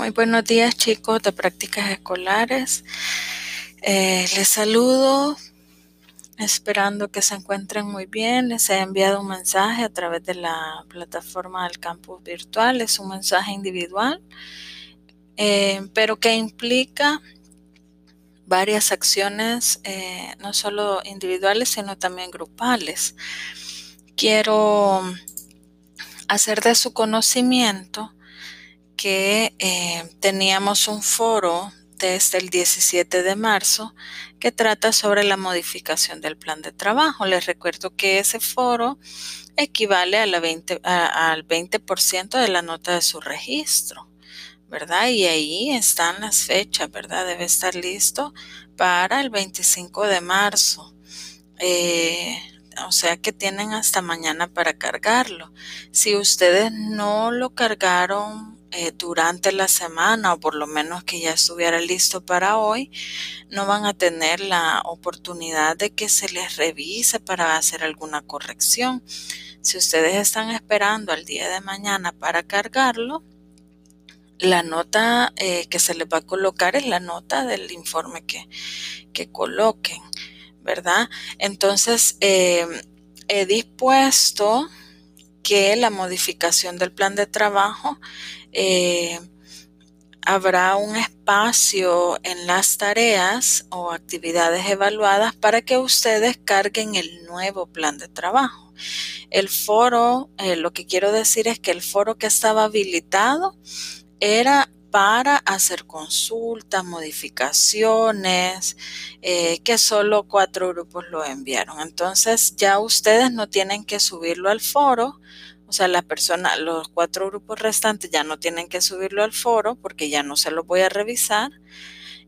Muy buenos días chicos de prácticas escolares. Eh, les saludo esperando que se encuentren muy bien. Les he enviado un mensaje a través de la plataforma del campus virtual. Es un mensaje individual, eh, pero que implica varias acciones, eh, no solo individuales, sino también grupales. Quiero hacer de su conocimiento que eh, teníamos un foro desde el 17 de marzo que trata sobre la modificación del plan de trabajo. Les recuerdo que ese foro equivale a la 20, al 20% de la nota de su registro, ¿verdad? Y ahí están las fechas, ¿verdad? Debe estar listo para el 25 de marzo. Eh, o sea que tienen hasta mañana para cargarlo. Si ustedes no lo cargaron eh, durante la semana o por lo menos que ya estuviera listo para hoy, no van a tener la oportunidad de que se les revise para hacer alguna corrección. Si ustedes están esperando al día de mañana para cargarlo, la nota eh, que se les va a colocar es la nota del informe que, que coloquen, ¿verdad? Entonces, eh, he dispuesto que la modificación del plan de trabajo eh, habrá un espacio en las tareas o actividades evaluadas para que ustedes carguen el nuevo plan de trabajo. El foro, eh, lo que quiero decir es que el foro que estaba habilitado era para hacer consultas, modificaciones, eh, que solo cuatro grupos lo enviaron. Entonces ya ustedes no tienen que subirlo al foro, o sea, las personas, los cuatro grupos restantes ya no tienen que subirlo al foro porque ya no se lo voy a revisar,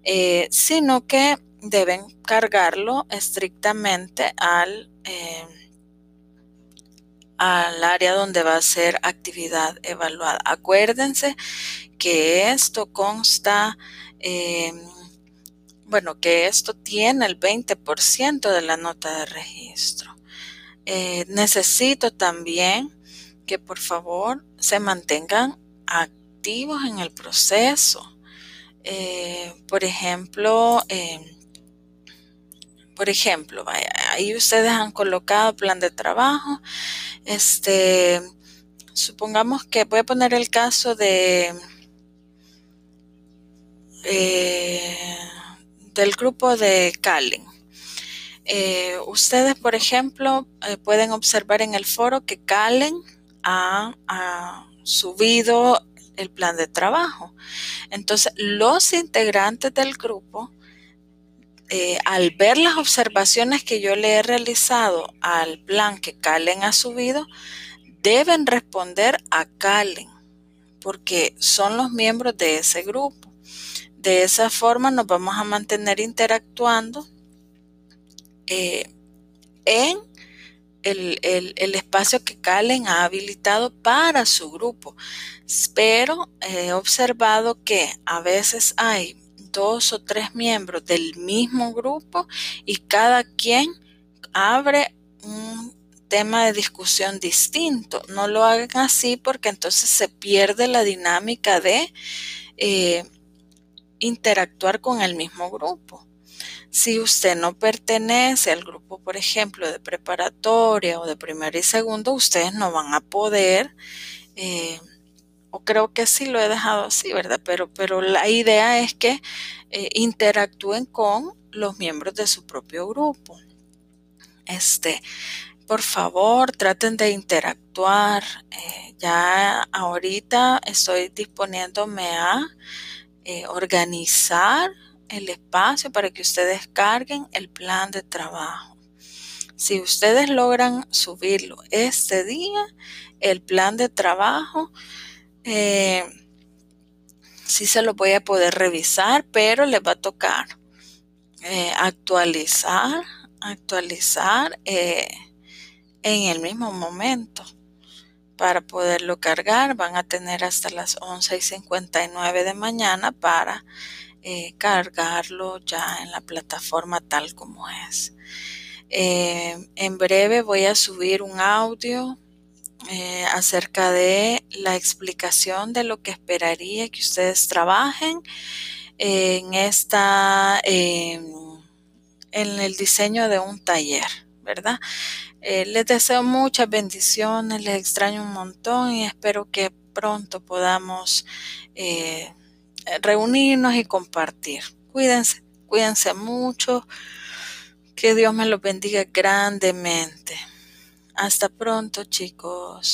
eh, sino que deben cargarlo estrictamente al, eh, al área donde va a ser actividad evaluada. Acuérdense que esto consta, eh, bueno, que esto tiene el 20% de la nota de registro. necesito también que por favor se mantengan activos en el proceso. Eh, por ejemplo, eh, por ejemplo, ahí ustedes han colocado plan de trabajo. Este, supongamos que voy a poner el caso de eh, del grupo de Calen. ustedes, por ejemplo, pueden observar en el foro que Calen ha, subido el plan de trabajo. Entonces, los integrantes del grupo, eh, al ver las observaciones que yo le he realizado al plan que Calen ha subido, deben responder a Calen, porque son los miembros de ese grupo. De esa forma nos vamos a mantener interactuando eh, en el, espacio que Calen ha habilitado para su grupo. Pero he observado que a veces hay dos o tres miembros del mismo grupo y cada quien abre un tema de discusión distinto. No lo hagan así porque entonces se pierde la dinámica de eh, interactuar con el mismo grupo. Si usted no pertenece al grupo, por ejemplo, de preparatoria o de primero y segundo, ustedes no van a poder, eh, o creo que sí lo he dejado así, ¿verdad? Pero, pero la idea es que eh, interactúen con los miembros de su propio grupo. Este, por favor, traten de interactuar. Eh, ya ahorita estoy disponiéndome a organizar el espacio para que ustedes carguen el plan de trabajo. Si ustedes logran subirlo este día, el plan de trabajo, eh, sí se lo voy a poder revisar, pero les va a tocar eh, actualizar, actualizar eh, en el mismo momento. Para poderlo cargar van a tener hasta las 11 y 59 de mañana para eh, cargarlo ya en la plataforma tal como es. En breve voy a subir un audio eh, acerca de la explicación de lo que esperaría que ustedes trabajen en esta, en el diseño de un taller, ¿verdad? Eh, les deseo muchas bendiciones, les extraño un montón y espero que pronto podamos eh, reunirnos y compartir. Cuídense, cuídense mucho. Que Dios me los bendiga grandemente. Hasta pronto, chicos.